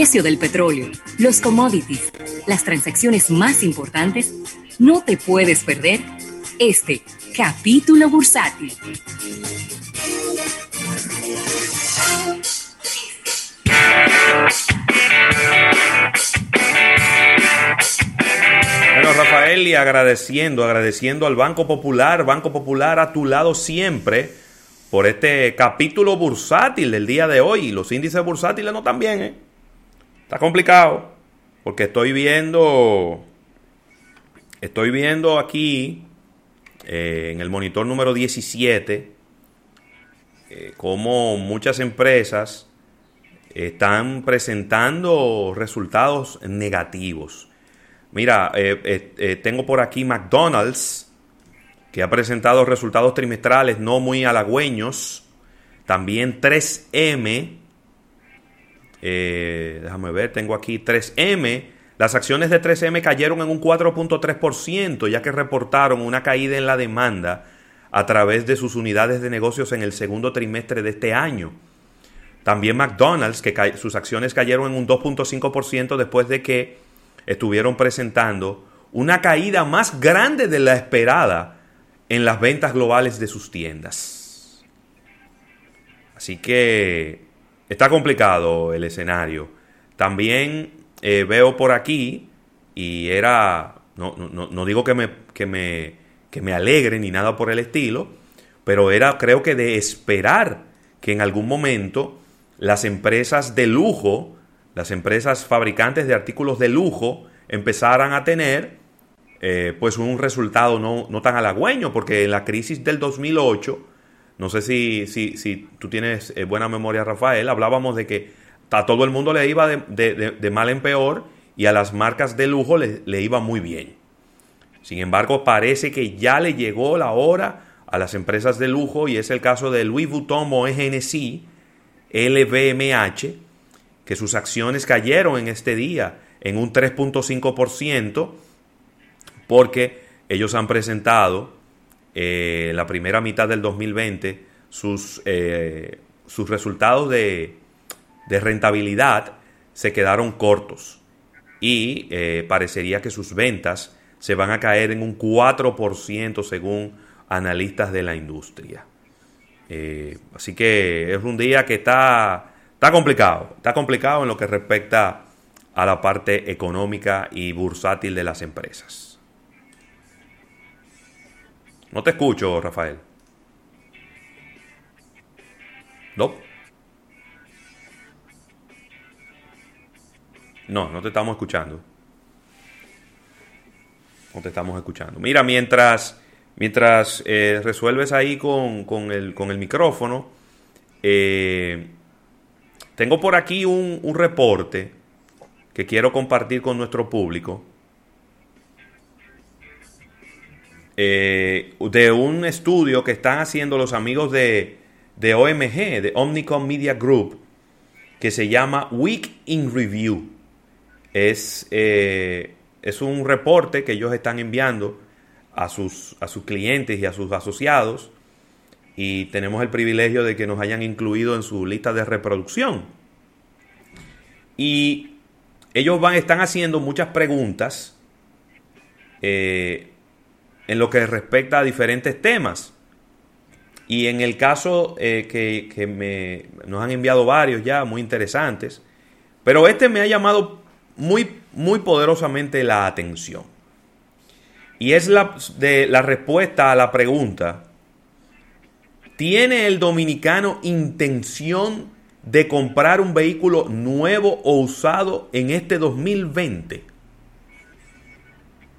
precio del petróleo, los commodities, las transacciones más importantes, no te puedes perder este capítulo bursátil. Bueno, Rafael, y agradeciendo, agradeciendo al Banco Popular, Banco Popular a tu lado siempre por este capítulo bursátil del día de hoy. Los índices bursátiles no bien, ¿eh? Está complicado, porque estoy viendo, estoy viendo aquí eh, en el monitor número 17 eh, cómo muchas empresas están presentando resultados negativos. Mira, eh, tengo por aquí McDonald's, que ha presentado resultados trimestrales no muy halagüeños. También 3M, eh, déjame ver, tengo aquí 3M. Las acciones de 3M cayeron en un 4.3%, ya que reportaron una caída en la demanda a través de sus unidades de negocios en el segundo trimestre de este año. También McDonald's, que sus acciones cayeron en un 2.5% después de que estuvieron presentando una caída más grande de la esperada en las ventas globales de sus tiendas. Así que está complicado el escenario. También eh, veo por aquí, y era, no, no, digo que me, que, me, que me alegre ni nada por el estilo, pero era creo que de esperar que en algún momento las empresas de lujo, las empresas fabricantes de artículos de lujo, empezaran a tener eh, pues un resultado no, no, tan halagüeño, porque en la crisis del 2008, no sé si, si, si tú tienes eh, buena memoria, Rafael, hablábamos de que a todo el mundo le iba de, mal en peor y a las marcas de lujo le, le, iba muy bien. Sin embargo, parece que ya le llegó la hora a las empresas de lujo y es el caso de Louis Vuitton o GNC, LVMH, que sus acciones cayeron en este día en un 3.5%, porque ellos han presentado eh, la primera mitad del 2020 sus, eh, sus resultados de, rentabilidad se quedaron cortos y eh, parecería que sus ventas se van a caer en un 4% según analistas de la industria. así que es un día que está, está complicado, está complicado en lo que respecta a la parte económica y bursátil de las empresas. No te escucho, Rafael. ¿No? No, no te estamos escuchando. No te estamos escuchando. Mira, mientras, mientras eh, resuelves ahí con, el, con, el, micrófono, eh, tengo por aquí un, un reporte que quiero compartir con nuestro público Eh, de un estudio que están haciendo los amigos de, OMG, de Omnicom Media Group, que se llama Week in Review. Es, eh, es un reporte que ellos están enviando a sus, a sus clientes y a sus asociados y tenemos el privilegio de que nos hayan incluido en su lista de reproducción. Y ellos van, están haciendo muchas preguntas eh, en lo que respecta a diferentes temas. Y en el caso eh, que, me, nos han enviado varios ya, muy interesantes, pero este me ha llamado muy, muy poderosamente la atención. Y es la, de, la respuesta a la pregunta, ¿tiene el dominicano intención de comprar un vehículo nuevo o usado en este 2020?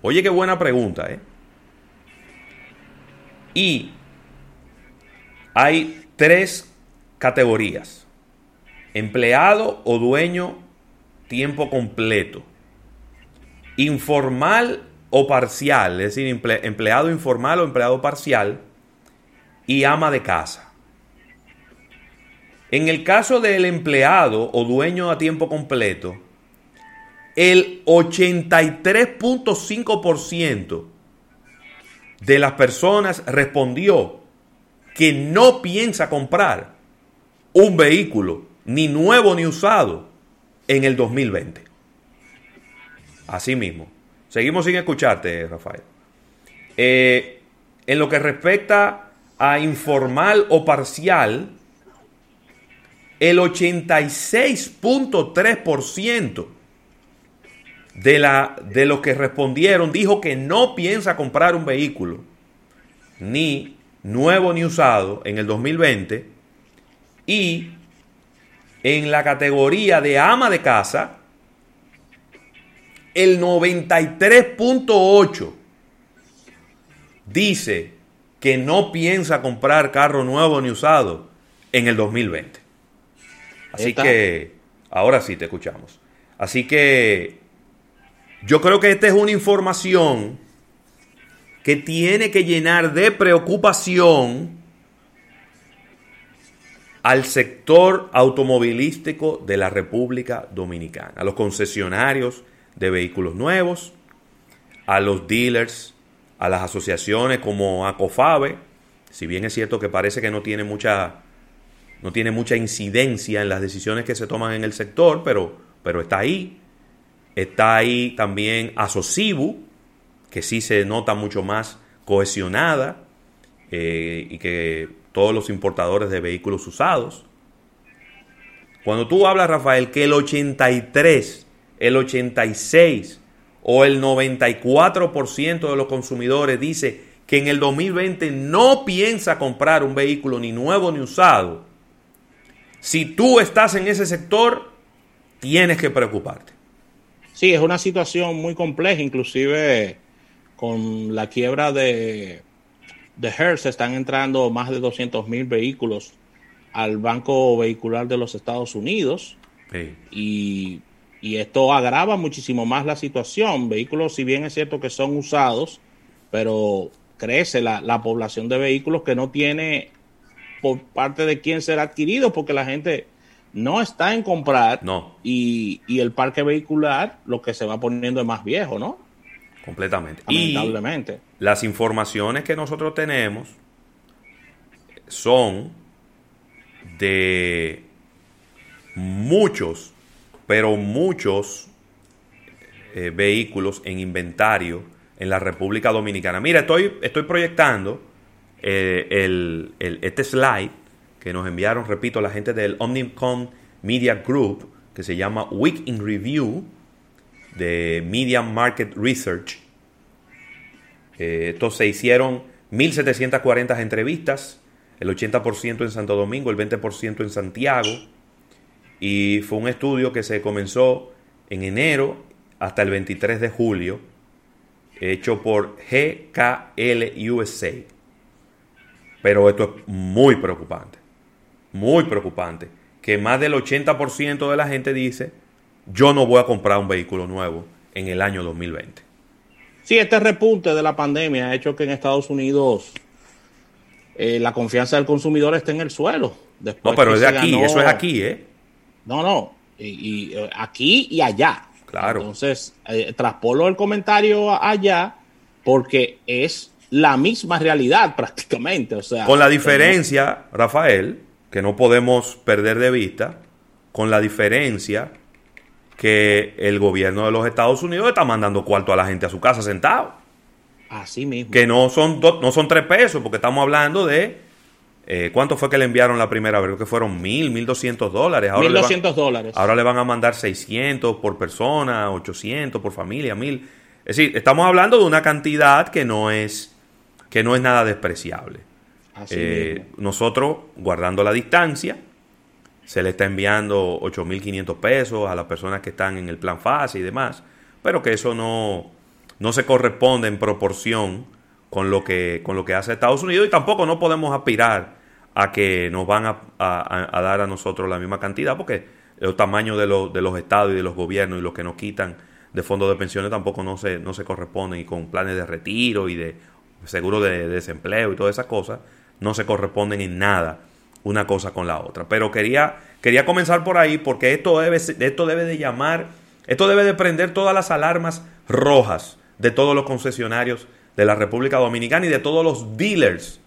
Oye, qué buena pregunta, ¿eh? Y hay tres categorías. Empleado o dueño tiempo completo. Informal o parcial, es decir, empleado informal o empleado parcial. Y ama de casa. En el caso del empleado o dueño a tiempo completo, el 83.5% de las personas respondió que no piensa comprar un vehículo, ni nuevo ni usado, en el 2020. Así mismo. Seguimos sin escucharte, Rafael. Eh, en lo que respecta a informal o parcial, el 86.3% de, la, de los que respondieron dijo que no piensa comprar un vehículo, ni nuevo ni usado, en el 2020. Y en la categoría de ama de casa, el 93.8 dice que no piensa comprar carro nuevo ni usado en el 2020. Así que, ahora sí te escuchamos. Así que yo creo que esta es una información que tiene que llenar de preocupación al sector automovilístico de la República Dominicana, a los concesionarios de vehículos nuevos, a los dealers, a las asociaciones como ACOFABE, si bien es cierto que parece que no tiene mucha no tiene mucha incidencia en las decisiones que se toman en el sector, pero, pero está ahí. Está ahí también Asocibu, que sí se nota mucho más cohesionada eh, y que todos los importadores de vehículos usados. Cuando tú hablas, Rafael, que el 83, el 86 o el 94% de los consumidores dice que en el 2020 no piensa comprar un vehículo ni nuevo ni usado, si tú estás en ese sector, tienes que preocuparte. Sí, es una situación muy compleja, inclusive con la quiebra de, de Hertz están entrando más de 200 mil vehículos al Banco Vehicular de los Estados Unidos. Y, esto agrava muchísimo más la situación. Vehículos, si bien es cierto que son usados, pero crece la, la población de vehículos que no tiene por parte de quién será adquirido, porque la gente no está en comprar no. y, el parque vehicular lo que se va poniendo es más viejo, ¿no? Completamente. Lamentablemente. Y las informaciones que nosotros tenemos son de muchos, pero muchos eh, vehículos en inventario en la República Dominicana. Mira, estoy, estoy proyectando eh, el, este slide que nos enviaron, repito, la gente del Omnicom Media Group, que se llama Week in Review de Media Market Research. Eh, se hicieron 1.740 entrevistas, el 80% en Santo Domingo, el 20% en Santiago, y fue un estudio que se comenzó en enero hasta el 23 de julio, hecho por GKL USA. Pero esto es muy preocupante, muy preocupante, que más del 80% de la gente dice, yo no voy a comprar un vehículo nuevo en el año 2020. Sí, este repunte de la pandemia ha hecho que en Estados Unidos eh, la confianza del consumidor esté en el suelo. no, pero es de aquí, eso es aquí, ¿eh? No, no, y, eh, aquí y allá. Claro. Entonces, eh, traspolo el comentario allá porque es la misma realidad prácticamente. O sea, con la diferencia, Rafael, que no podemos perder de vista, con la diferencia que el gobierno de los Estados Unidos está mandando cuarto a la gente a su casa sentado. Así mismo. Que no son, no son tres pesos, porque estamos hablando de... Eh, ¿Cuánto fue que le enviaron la primera vez? Creo que fueron mil, mil doscientos dólares. Mil doscientos dólares. Ahora le van a mandar seiscientos por persona, ochocientos por familia, mil. Es decir, estamos hablando de una cantidad que no es que no es nada despreciable. Eh, nosotros, guardando la distancia, se le está enviando 8.500 pesos a las personas que están en el plan fase y demás, pero que eso no, no se corresponde en proporción con lo, que, con lo que hace Estados Unidos y tampoco no podemos aspirar a que nos van a, dar a nosotros la misma cantidad porque el tamaño de, de los estados y de los gobiernos y los que nos quitan de fondos de pensiones tampoco no se, no se corresponden y con planes de retiro y de seguro de, desempleo y todas esas cosas, no se corresponden en nada una cosa con la otra. Pero quería, quería comenzar por ahí porque esto debe, esto debe de llamar, esto debe de prender todas las alarmas rojas de todos los concesionarios de la República Dominicana y de todos los dealers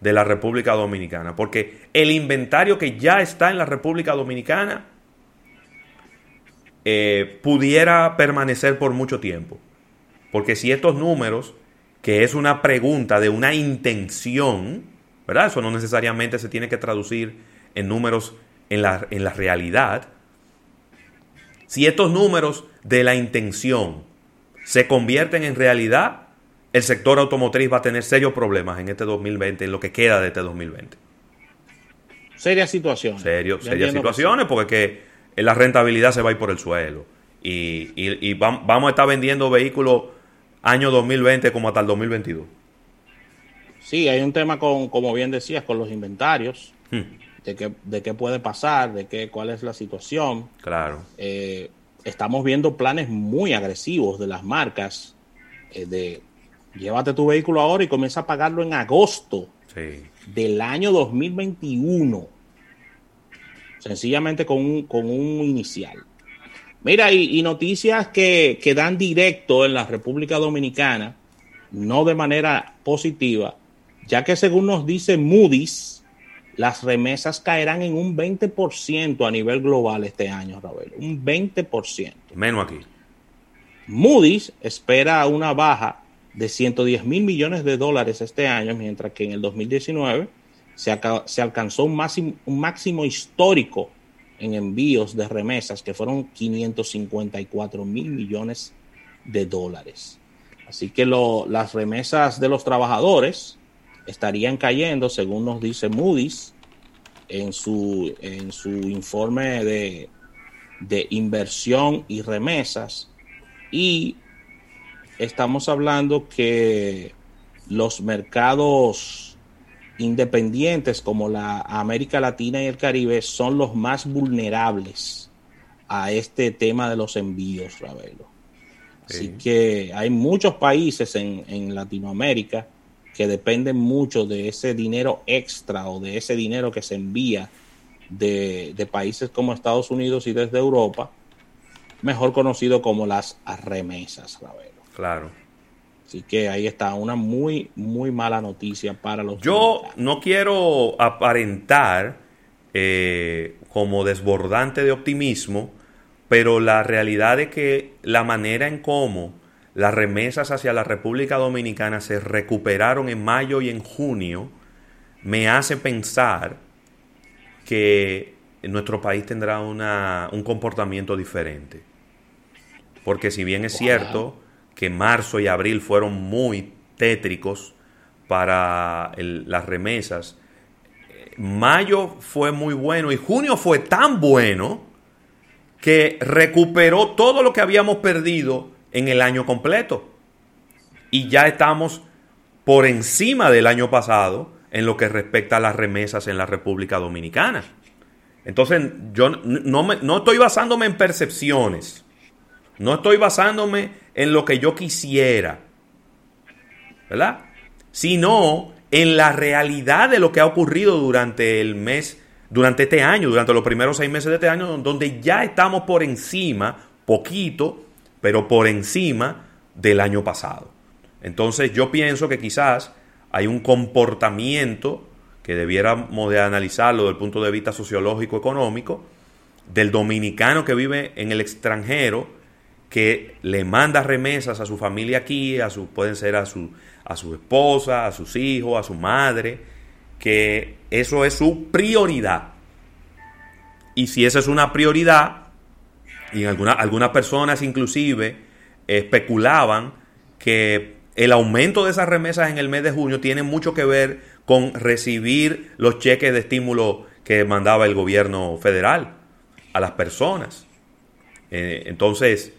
de la República Dominicana. Porque el inventario que ya está en la República Dominicana eh, pudiera permanecer por mucho tiempo. Porque si estos números, que es una pregunta de una intención, ¿verdad? Eso no necesariamente se tiene que traducir en números en la, en la realidad. Si estos números de la intención se convierten en realidad, el sector automotriz va a tener serios problemas en este 2020, en lo que queda de este 2020. Serias situaciones. Serio, serias situaciones, porque la rentabilidad se va a ir por el suelo. Y, vamos a estar vendiendo vehículos año 2020 como hasta el 2022. Sí, hay un tema con, como bien decías, con los inventarios, hmm. de, qué, de qué puede pasar, de qué, cuál es la situación. Claro. Eh, estamos viendo planes muy agresivos de las marcas eh, de llévate tu vehículo ahora y comienza a pagarlo en agosto del año 2021. Sencillamente con un, con un inicial. Mira, y, noticias que, que, dan directo en la República Dominicana, no de manera positiva, ya que según nos dice Moody's, las remesas caerán en un 20% a nivel global este año, Raúl. Un 20%. Menos aquí. Moody's espera una baja de 110 mil millones de dólares este año, mientras que en el 2019 se, se alcanzó un máximo, un máximo histórico en envíos de remesas, que fueron 554 mil millones de dólares. Así que las remesas de los trabajadores estarían cayendo, según nos dice Moody's, en su, en su informe de, de inversión y remesas. Y estamos hablando que los mercados independientes como la América Latina y el Caribe son los más vulnerables a este tema de los envíos, Ravelo. Así que hay muchos países en, Latinoamérica que dependen mucho de ese dinero extra o de ese dinero que se envía de, de países como Estados Unidos y desde Europa, mejor conocido como las remesas, Ravelo. Claro. Así que ahí está una muy, muy mala noticia para los. Yo no quiero aparentar eh, como desbordante de optimismo, pero la realidad es que la manera en cómo las remesas hacia la República Dominicana se recuperaron en mayo y en junio me hace pensar que nuestro país tendrá una, un comportamiento diferente. Porque si bien es cierto que marzo y abril fueron muy tétricos para las remesas. Mayo fue muy bueno y junio fue tan bueno que recuperó todo lo que habíamos perdido en el año completo. Y ya estamos por encima del año pasado en lo que respecta a las remesas en la República Dominicana. Entonces, yo no, me, no estoy basándome en percepciones. No estoy basándome en lo que yo quisiera, ¿verdad? Sino en la realidad de lo que ha ocurrido durante el mes, durante este año, durante los primeros seis meses de este año, donde ya estamos por encima, poquito, pero por encima del año pasado. Entonces yo pienso que quizás hay un comportamiento que debiéramos de analizarlo desde el punto de vista sociológico económico del dominicano que vive en el extranjero que le manda remesas a su familia aquí, a su, pueden ser a su, a su esposa, a sus hijos, a su madre, que eso es su prioridad. Y si esa es una prioridad, y alguna, algunas personas inclusive especulaban que el aumento de esas remesas en el mes de junio tiene mucho que ver con recibir los cheques de estímulo que mandaba el gobierno federal a las personas. Eh, entonces,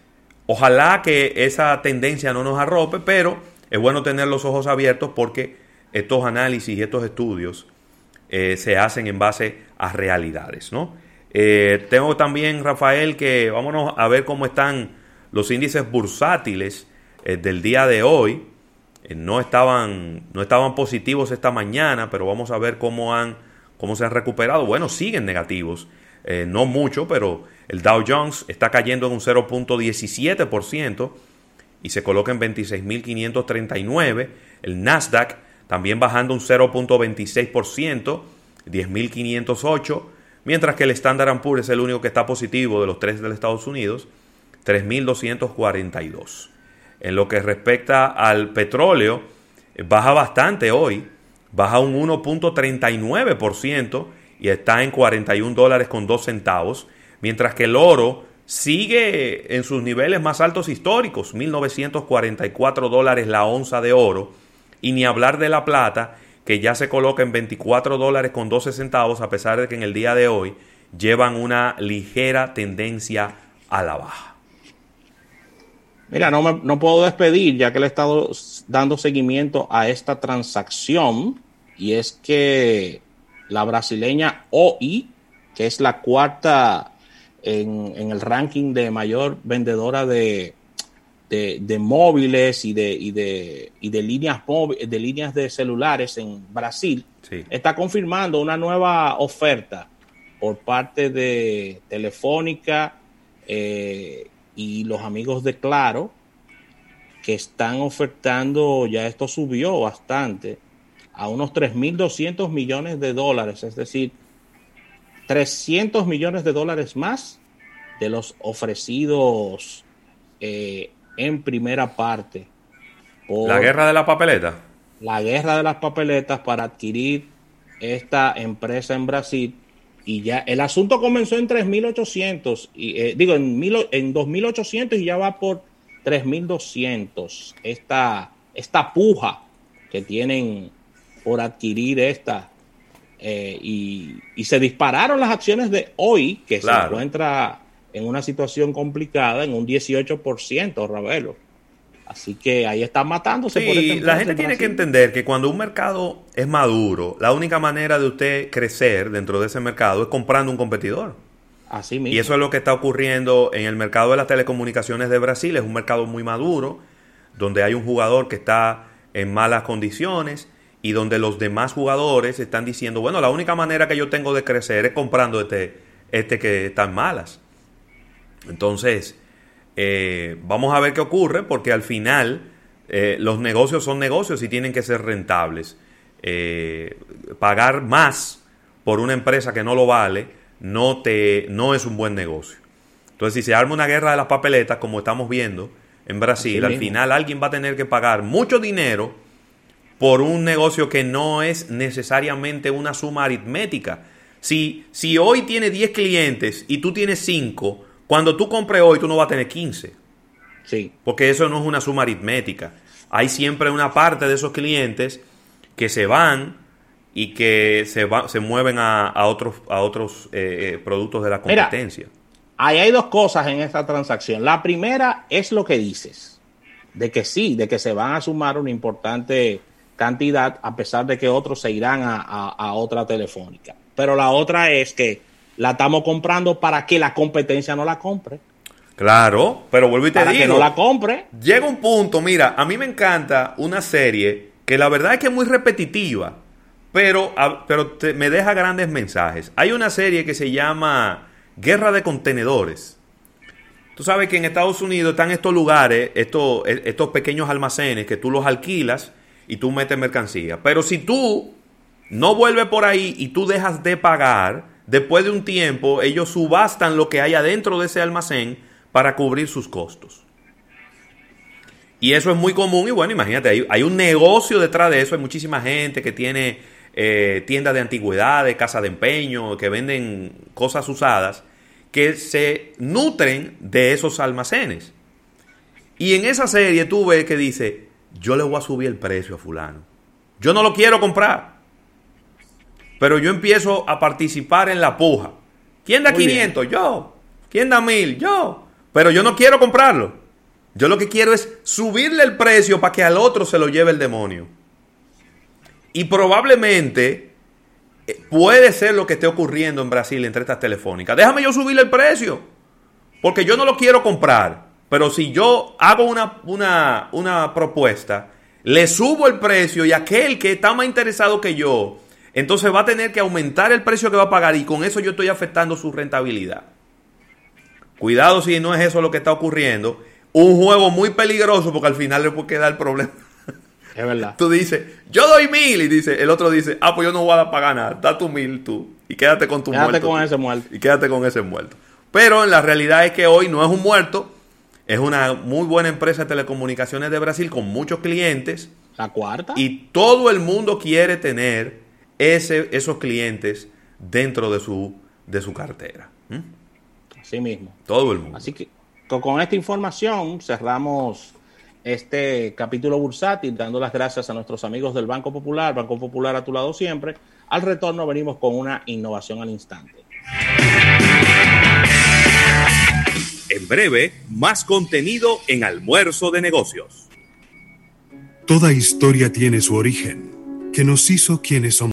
Ojalá que esa tendencia no nos arrope, pero es bueno tener los ojos abiertos porque estos análisis y estos estudios eh, se hacen en base a realidades, ¿no? Eh, tengo también, Rafael, que vámonos a ver cómo están los índices bursátiles eh, del día de hoy. no, estaban, no estaban positivos esta mañana, pero vamos a ver cómo, han, cómo se han recuperado. Bueno, siguen negativos. no mucho, pero el Dow Jones está cayendo en un 0.17% y se coloca en 26.539. El Nasdaq también bajando un 0.26%, 10.508. mientras que el Standard Poor's es el único que está positivo de los tres de Estados Unidos, 3.242. En lo que respecta al petróleo, baja bastante hoy, baja un 1.39% y está en 41 dólares con 2 centavos, mientras que el oro sigue en sus niveles más altos históricos, 1.944 dólares la onza de oro, y ni hablar de la plata, que ya se coloca en 24 dólares con 12 centavos, a pesar de que en el día de hoy llevan una ligera tendencia a la baja. Mira, no, me, no puedo despedir ya que le he estado dando seguimiento a esta transacción y es que la brasileña OI, que es la cuarta en, el ranking de mayor vendedora de, de, móviles y de, y de, y de líneas de líneas de celulares en Brasil, está confirmando una nueva oferta por parte de Telefónica eh, y los amigos de Claro, que están ofertando, ya esto subió bastante, a unos 3.200 millones de dólares, es decir, 300 millones de dólares más de los ofrecidos eh, en primera parte. la guerra de la papeleta. La guerra de las papeletas para adquirir esta empresa en Brasil. Y ya el asunto comenzó en 3.800, y, eh, digo, en, mil, en 2.800 y ya va por 3.200. Esta, esta puja que tienen por adquirir esta eh, y, se dispararon las acciones de hoy, que se encuentra en una situación complicada, en un 18%, Ravelo. Así que ahí están matándose. por este la gente tiene que entender que cuando un mercado es maduro, la única manera de usted crecer dentro de ese mercado es comprando un competidor. Así mismo. Y eso es lo que está ocurriendo en el mercado de las telecomunicaciones de Brasil. Es un mercado muy maduro, donde hay un jugador que está en malas condiciones y donde los demás jugadores están diciendo, bueno, la única manera que yo tengo de crecer es comprando este, este que está en malas. Entonces, eh, vamos a ver qué ocurre, porque al final eh, los negocios son negocios y tienen que ser rentables. Eh, pagar más por una empresa que no lo vale no, te, no es un buen negocio. Entonces, si se arma una guerra de las papeletas, como estamos viendo en Brasil, al final alguien va a tener que pagar mucho dinero por un negocio que no es necesariamente una suma aritmética. Si, si hoy tiene 10 clientes y tú tienes 5, cuando tú compres hoy tú no vas a tener 15. Sí. Porque eso no es una suma aritmética. Hay siempre una parte de esos clientes que se van y que se, va, se mueven a, otros, a otros eh, eh, productos de la competencia. ahí hay dos cosas en esta transacción. La primera es lo que dices, de que sí, de que se van a sumar una importante cantidad, a pesar de que otros se irán a, otra telefónica. Pero la otra es que la estamos comprando para que la competencia no la compre. Claro, pero vuelvo y te para digo. que no la compre. Llega un punto, mira, a mí me encanta una serie que la verdad es que es muy repetitiva, pero, pero me deja grandes mensajes. Hay una serie que se llama Guerra de Contenedores. Tú sabes que en Estados Unidos están estos lugares, estos, estos pequeños almacenes que tú los alquilas y tú metes mercancía. Pero si tú no vuelves por ahí y tú dejas de pagar, después de un tiempo ellos subastan lo que hay adentro de ese almacén para cubrir sus costos. Y eso es muy común y bueno, imagínate, hay, un negocio detrás de eso, hay muchísima gente que tiene eh, tiendas de antigüedades, casas de empeño, que venden cosas usadas, que se nutren de esos almacenes. Y en esa serie tú ves que dice, yo le voy a subir el precio a fulano. Yo no lo quiero comprar. Pero yo empiezo a participar en la puja. ¿Quién da 500? Yo. ¿Quién da 1000? Yo. Pero yo no quiero comprarlo. Yo lo que quiero es subirle el precio para que al otro se lo lleve el demonio. Y probablemente eh, puede ser lo que esté ocurriendo en Brasil entre estas telefónicas. Déjame yo subirle el precio. Porque yo no lo quiero comprar. Pero si yo hago una, una, propuesta, le subo el precio y aquel que está más interesado que yo, entonces va a tener que aumentar el precio que va a pagar y con eso yo estoy afectando su rentabilidad. Cuidado si no es eso lo que está ocurriendo. Un juego muy peligroso porque al final le puede quedar el problema. Es verdad. Tú dices, yo doy mil y dice, el otro dice, ah, pues yo no voy a pagar nada, da tu mil tú. y quédate con tu Quédate muerto. con tú. ese muerto. Y quédate con ese muerto. Pero la realidad es que hoy no es un muerto, es una muy buena empresa de telecomunicaciones de Brasil con muchos clientes La cuarta. y todo el mundo quiere tener ese, esos clientes dentro de su, de su cartera. ¿Mm? Así mismo. Todo el mundo. Así que con, con esta información cerramos este capítulo bursátil, dando las gracias a nuestros amigos del Banco Popular, Banco Popular a tu lado siempre. Al retorno venimos con una innovación al instante. En breve, más contenido en Almuerzo de Negocios. Toda historia tiene su origen, que nos hizo quienes somos.